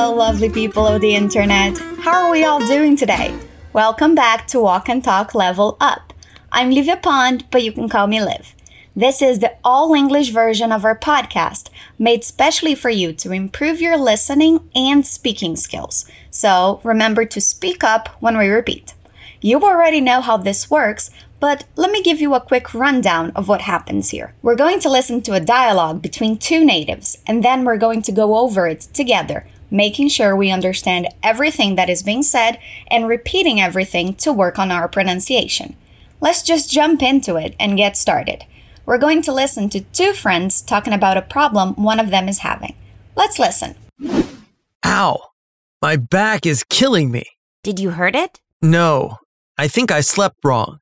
Hello, lovely people of the internet. How are we all doing today? Welcome back to Walk and Talk Level Up. I'm Livia Pond, but you can call me Liv. This is the all English version of our podcast, made specially for you to improve your listening and speaking skills. So remember to speak up when we repeat. You already know how this works, but let me give you a quick rundown of what happens here. We're going to listen to a dialogue between two natives, and then we're going to go over it together, making sure we understand everything that is being said and repeating everything to work on our pronunciation. Let's just jump into it and get started. We're going to listen to two friends talking about a problem one of them is having. Let's listen. Ow! My back is killing me. Did you hurt it? No, I think I slept wrong.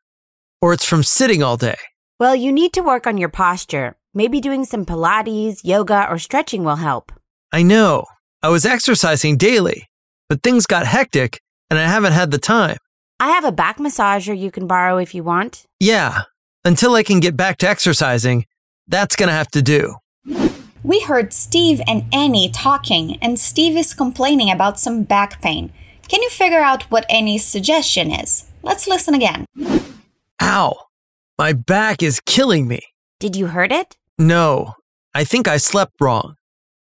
Or it's from sitting all day. Well, you need to work on your posture. Maybe doing some Pilates, yoga, or stretching will help. I know. I was exercising daily, but things got hectic and I haven't had the time. I have a back massager you can borrow if you want. Yeah, until I can get back to exercising, that's gonna have to do. We heard Steve and Annie talking, and Steve is complaining about some back pain. Can you figure out what Annie's suggestion is? Let's listen again. Ow! My back is killing me. Did you hurt it? No, I think I slept wrong.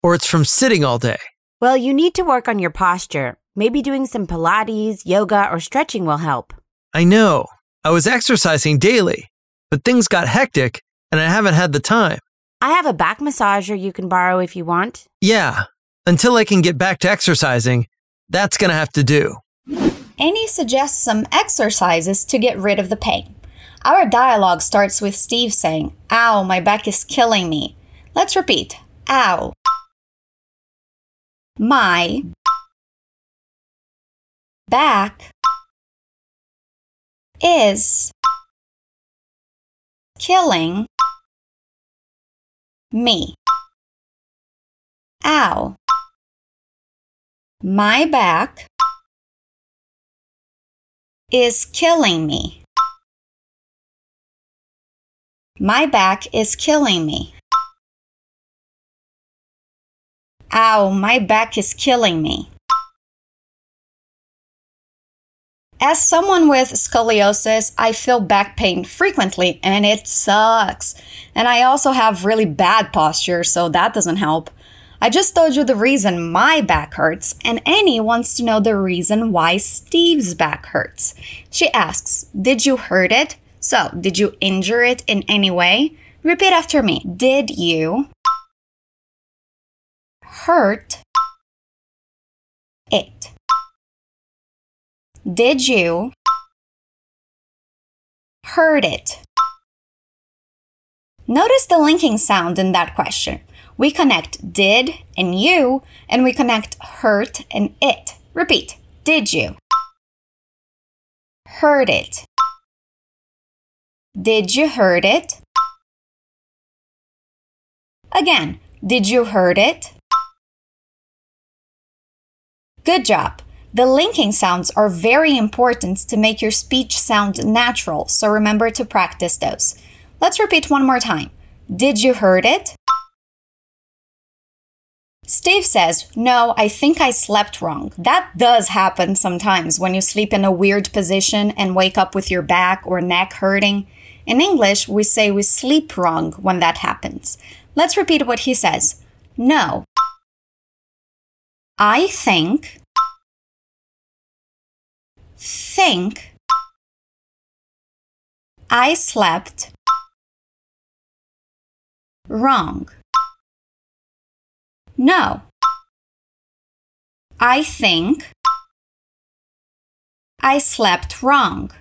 Or it's from sitting all day. Well, you need to work on your posture. Maybe doing some Pilates, yoga, or stretching will help. I know. I was exercising daily, but things got hectic and I haven't had the time. I have a back massager you can borrow if you want. Yeah, until I can get back to exercising, that's gonna have to do. Annie suggests some exercises to get rid of the pain. Our dialogue starts with Steve saying, Ow, my back is killing me. Let's repeat. Ow. My back is killing me. Ow. My back is killing me. My back is killing me. Ow, my back is killing me. As someone with scoliosis, I feel back pain frequently and it sucks. And I also have really bad posture, so that doesn't help. I just told you the reason my back hurts, and Annie wants to know the reason why Steve's back hurts. She asks, Did you hurt it? So, did you injure it in any way? Repeat after me. Did you hurt it? Did you hurt it? Notice the linking sound in that question. We connect did and you, and we connect hurt and it. Repeat. Did you? Hurt it. Did you hurt it? Again, did you hurt it? Good job. The linking sounds are very important to make your speech sound natural, so remember to practice those. Let's repeat one more time. Did you hurt it? Steve says, No, I think I slept wrong. That does happen sometimes when you sleep in a weird position and wake up with your back or neck hurting. In English, we say we sleep wrong when that happens. Let's repeat what he says. No. I think. Think. I slept. Wrong. No. I think I slept wrong.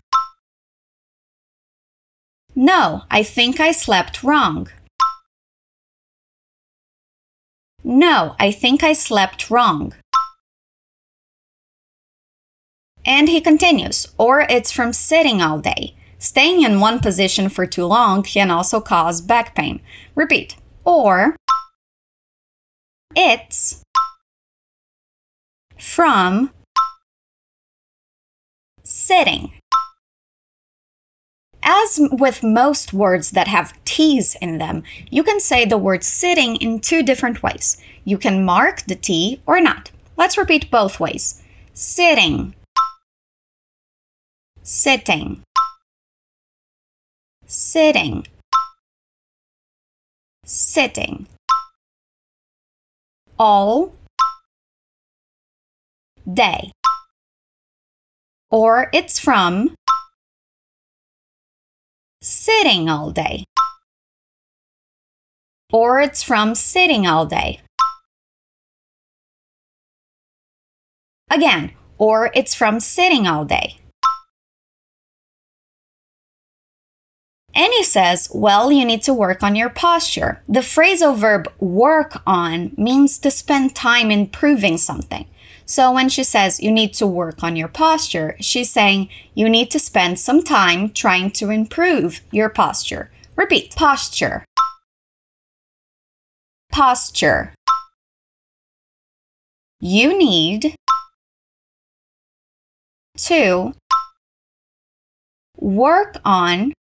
No, I think I slept wrong. No, I think I slept wrong. And he continues, or it's from sitting all day. Staying in one position for too long can also cause back pain. Repeat, or it's from sitting. As with most words that have T's in them, you can say the word sitting in two different ways. You can mark the T or not. Let's repeat both ways. Sitting. Sitting. Sitting. Sitting. All day. Or it's from sitting all day. Or it's from sitting all day. Again, or it's from sitting all day. Annie says, Well, you need to work on your posture. The phrasal verb work on means to spend time improving something. So when she says you need to work on your posture, she's saying you need to spend some time trying to improve your posture. Repeat posture. Posture. You need to work on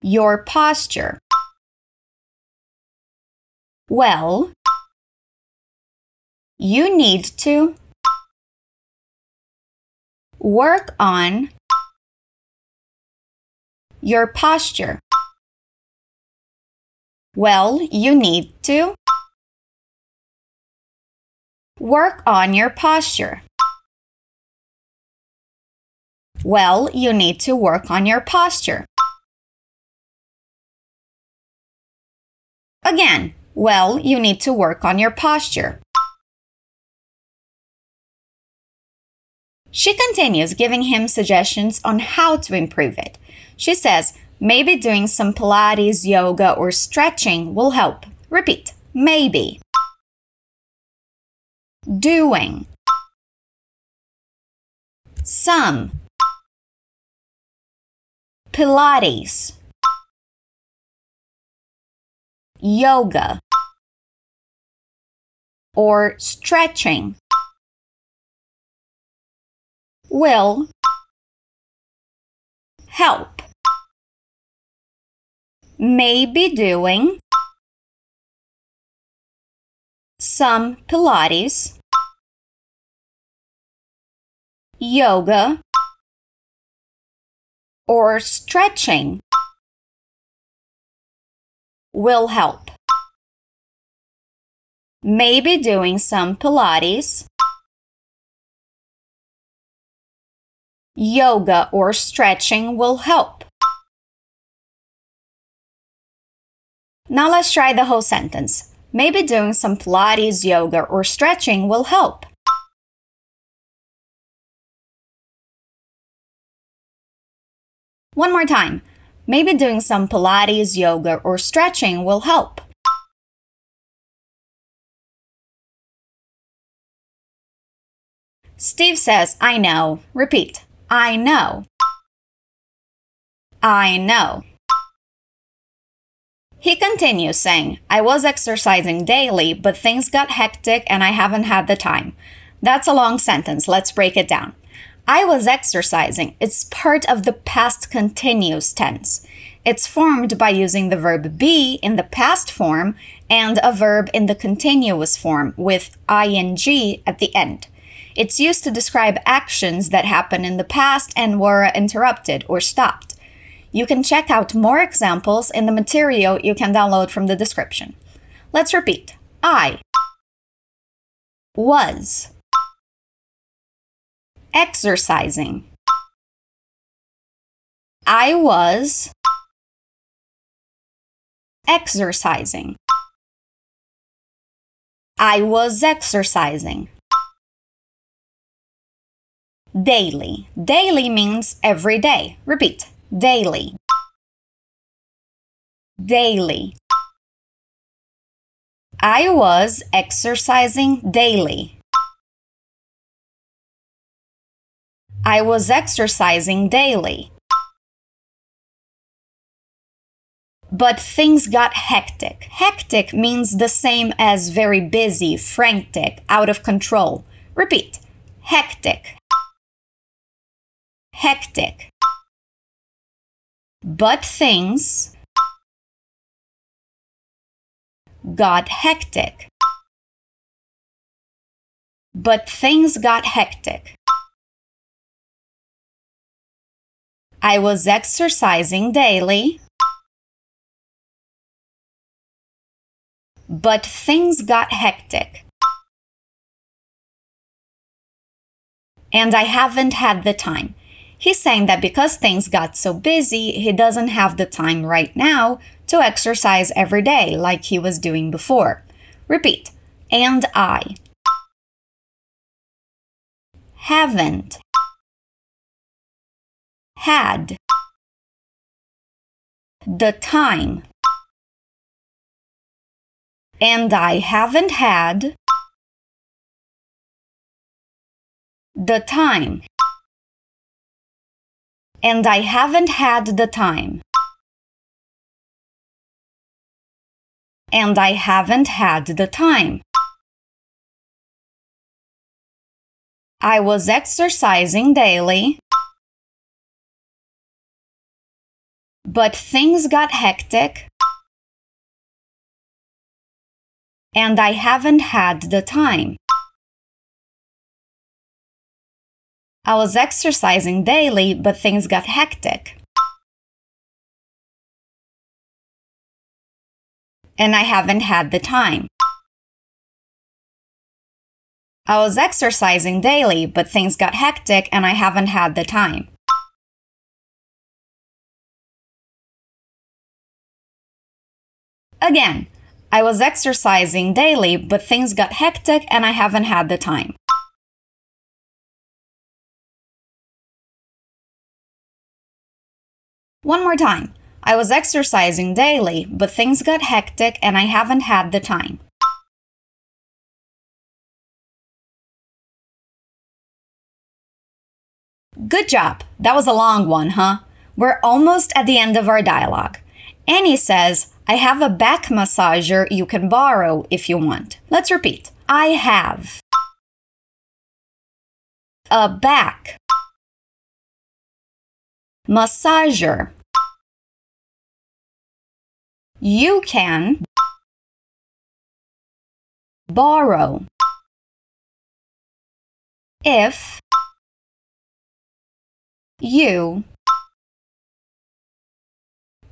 your posture. Well, you need to work on your posture. Well, you need to work on your posture. Well, you need to work on your posture. Again, well, you need to work on your posture. She continues giving him suggestions on how to improve it. She says, maybe doing some Pilates, yoga, or stretching will help. Repeat, maybe. Doing. Some. Pilates. Yoga. Or stretching will help. Maybe doing some Pilates, yoga, or stretching will help. Maybe doing some Pilates, yoga or stretching will help. Now let's try the whole sentence. Maybe doing some Pilates, yoga, or stretching will help. One more time. Maybe doing some Pilates, yoga, or stretching will help. Steve says, I know. Repeat. I know. I know. He continues saying, I was exercising daily, but things got hectic and I haven't had the time. That's a long sentence. Let's break it down. I was exercising. It's part of the past continuous tense. It's formed by using the verb be in the past form and a verb in the continuous form with ing at the end. It's used to describe actions that happened in the past and were interrupted or stopped. You can check out more examples in the material you can download from the description. Let's repeat. I was exercising. I was exercising. I was exercising daily. Daily means every day. Repeat daily. Daily. I was exercising daily. I was exercising daily. But things got hectic. Hectic means the same as very busy, frantic, out of control. Repeat hectic hectic. But things got hectic. but things got hectic. I was exercising daily, but things got hectic. And I haven't had the time. He's saying that because things got so busy, he doesn't have the time right now to exercise every day like he was doing before. Repeat. And I. Haven't. Had. The time. And I haven't had. The time and I haven't had the time. And I haven't had the time. I was exercising daily. But things got hectic. And I haven't had the time. I was exercising daily, but things got hectic. And I haven't had the time. I was exercising daily, but things got hectic and I haven't had the time. Again, I was exercising daily, but things got hectic and I haven't had the time. One more time. I was exercising daily, but things got hectic and I haven't had the time. Good job. That was a long one, huh? We're almost at the end of our dialogue. Annie says, I have a back massager you can borrow if you want. Let's repeat. I have a back massager. You can borrow if you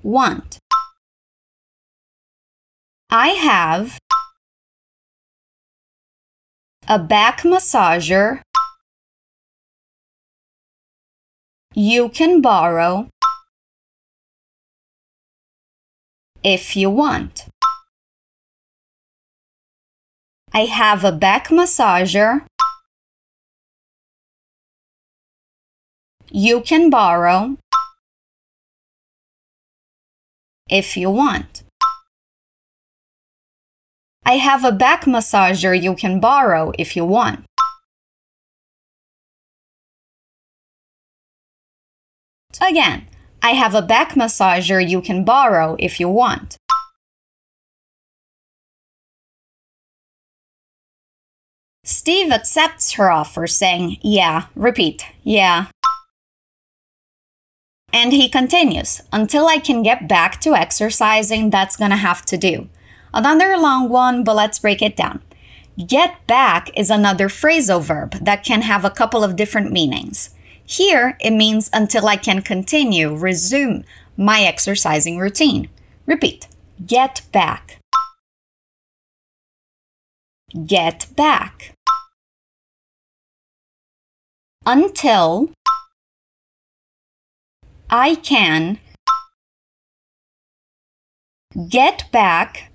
want. I have a back massager you can borrow if you want. I have a back massager you can borrow if you want. I have a back massager you can borrow if you want. Again, I have a back massager you can borrow if you want. Steve accepts her offer, saying, Yeah, repeat, yeah. And he continues, Until I can get back to exercising, that's gonna have to do. Another long one, but let's break it down. Get back is another phrasal verb that can have a couple of different meanings. Here, it means until I can continue, resume my exercising routine. Repeat get back. Get back. Until I can get back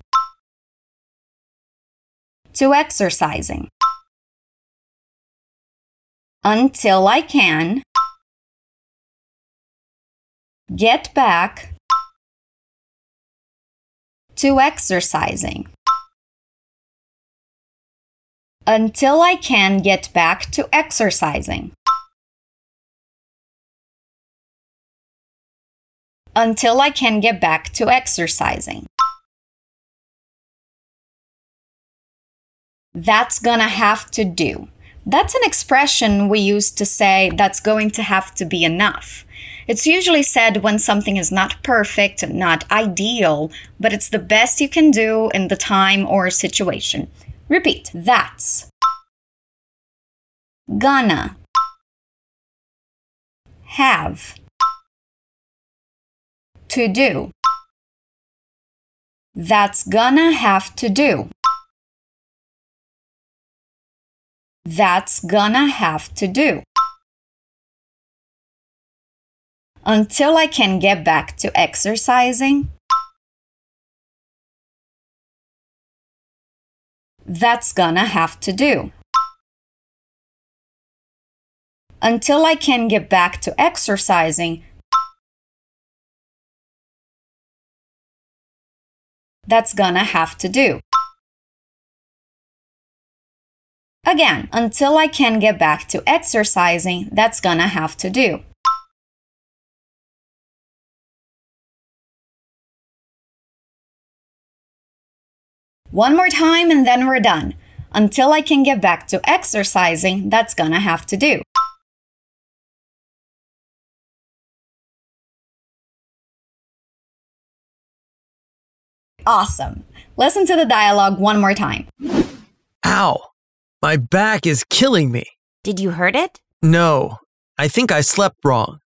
to exercising until I can get back to exercising. Until I can get back to exercising. Until I can get back to exercising. that's gonna have to do. That's an expression we use to say that's going to have to be enough. It's usually said when something is not perfect, not ideal, but it's the best you can do in the time or situation. Repeat, that's. gonna have to do that's gonna have to do that's gonna have to do until I can get back to exercising that's gonna have to do until I can get back to exercising. That's gonna have to do. Again, until I can get back to exercising, that's gonna have to do. One more time and then we're done. Until I can get back to exercising, that's gonna have to do. Awesome. Listen to the dialogue one more time. Ow. My back is killing me. Did you hurt it? No, I think I slept wrong.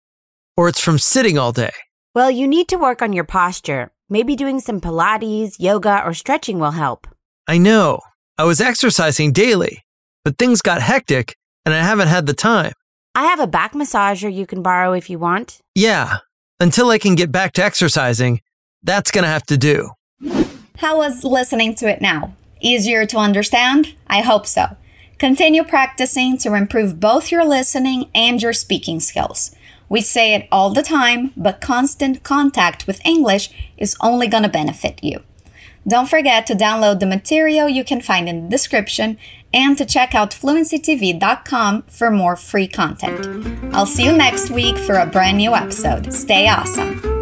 Or it's from sitting all day. Well, you need to work on your posture. Maybe doing some Pilates, yoga, or stretching will help. I know. I was exercising daily, but things got hectic and I haven't had the time. I have a back massager you can borrow if you want. Yeah, until I can get back to exercising, that's gonna have to do. How was listening to it now? Easier to understand? I hope so. Continue practicing to improve both your listening and your speaking skills. We say it all the time, but constant contact with English is only going to benefit you. Don't forget to download the material you can find in the description and to check out fluencytv.com for more free content. I'll see you next week for a brand new episode. Stay awesome.